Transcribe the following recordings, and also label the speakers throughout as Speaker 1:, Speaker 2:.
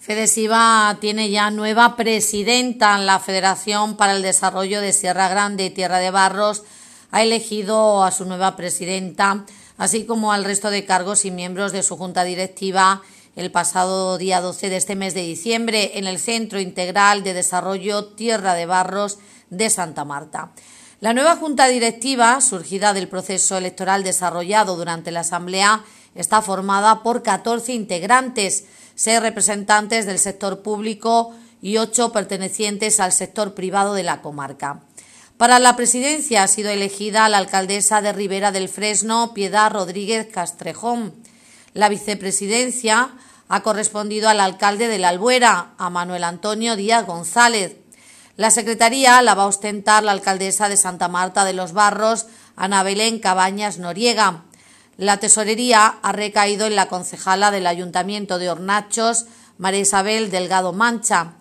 Speaker 1: FEDESIVA tiene ya nueva presidenta en la Federación para el Desarrollo de Sierra Grande y Tierra de Barros. Ha elegido a su nueva presidenta, así como al resto de cargos y miembros de su junta directiva el pasado día 12 de este mes de diciembre en el Centro Integral de Desarrollo Tierra de Barros de Santa Marta. La nueva junta directiva, surgida del proceso electoral desarrollado durante la Asamblea, está formada por 14 integrantes, seis representantes del sector público y ocho pertenecientes al sector privado de la comarca. Para la presidencia ha sido elegida la alcaldesa de Ribera del Fresno, Piedad Rodríguez Castrejón. La vicepresidencia ha correspondido al alcalde de la Albuera, a Manuel Antonio Díaz González. La secretaría la va a ostentar la alcaldesa de Santa Marta de los Barros, Ana Belén Cabañas Noriega. La tesorería ha recaído en la concejala del Ayuntamiento de Hornachos, María Isabel Delgado Mancha.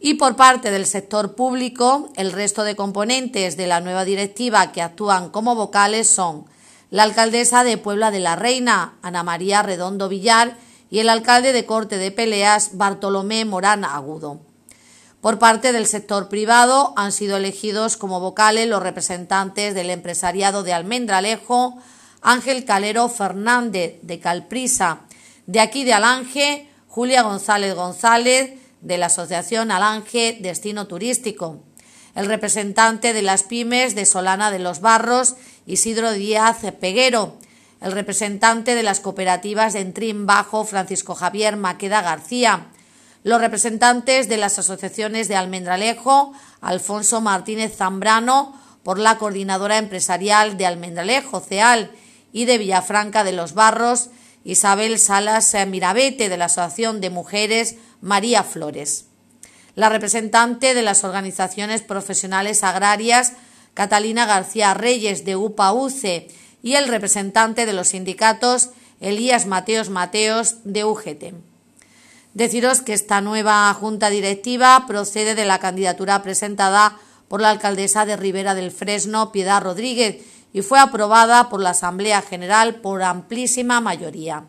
Speaker 1: Y por parte del sector público, el resto de componentes de la nueva directiva que actúan como vocales son la alcaldesa de Puebla de la Reina, Ana María Redondo Villar, y el alcalde de Corte de Peleas, Bartolomé Morán Agudo. Por parte del sector privado han sido elegidos como vocales los representantes del empresariado de Almendralejo, Ángel Calero Fernández de Calprisa, de aquí de Alange, Julia González González de la Asociación Alange Destino Turístico, el representante de las pymes de Solana de los Barros, Isidro Díaz Peguero, el representante de las cooperativas de Entrín Bajo, Francisco Javier Maqueda García, los representantes de las asociaciones de Almendralejo, Alfonso Martínez Zambrano, por la coordinadora empresarial de Almendralejo, CEAL, y de Villafranca de los Barros, Isabel Salas Mirabete de la Asociación de Mujeres María Flores. La representante de las organizaciones profesionales agrarias Catalina García Reyes de UPA-UCE y el representante de los sindicatos Elías Mateos Mateos de UGT. Deciros que esta nueva junta directiva procede de la candidatura presentada por la alcaldesa de Ribera del Fresno, Piedad Rodríguez, y fue aprobada por la Asamblea General por amplísima mayoría.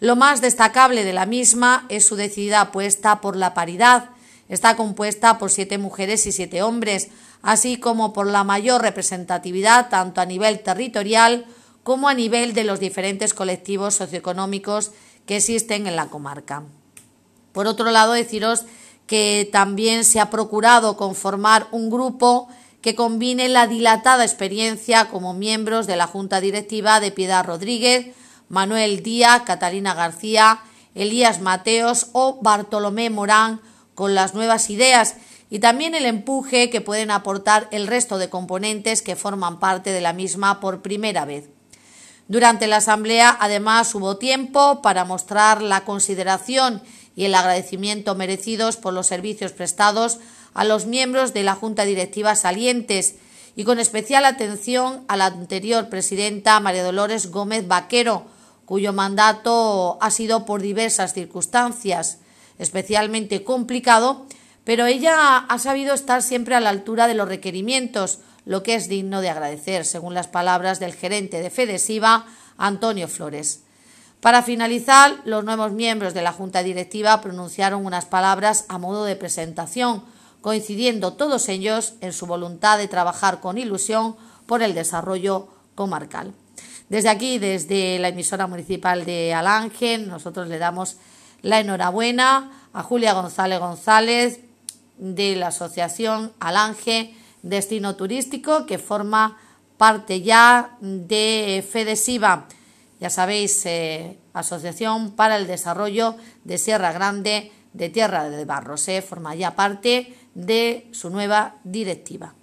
Speaker 1: Lo más destacable de la misma es su decidida apuesta por la paridad. Está compuesta por siete mujeres y siete hombres, así como por la mayor representatividad tanto a nivel territorial como a nivel de los diferentes colectivos socioeconómicos que existen en la comarca. Por otro lado, deciros que también se ha procurado conformar un grupo que combine la dilatada experiencia como miembros de la Junta Directiva de Piedad Rodríguez, Manuel Díaz, Catalina García, Elías Mateos o Bartolomé Morán con las nuevas ideas y también el empuje que pueden aportar el resto de componentes que forman parte de la misma por primera vez. Durante la Asamblea, además, hubo tiempo para mostrar la consideración y el agradecimiento merecidos por los servicios prestados a los miembros de la Junta Directiva salientes y con especial atención a la anterior presidenta María Dolores Gómez Vaquero, cuyo mandato ha sido por diversas circunstancias especialmente complicado, pero ella ha sabido estar siempre a la altura de los requerimientos, lo que es digno de agradecer, según las palabras del gerente de Fedesiva, Antonio Flores. Para finalizar, los nuevos miembros de la Junta Directiva pronunciaron unas palabras a modo de presentación, coincidiendo todos ellos en su voluntad de trabajar con ilusión por el desarrollo comarcal. Desde aquí, desde la emisora municipal de Alange, nosotros le damos la enhorabuena a Julia González González de la Asociación Alange Destino Turístico, que forma parte ya de FEDESIVA, ya sabéis, eh, Asociación para el Desarrollo de Sierra Grande de Tierra de Barros, eh, forma ya parte de su nueva directiva.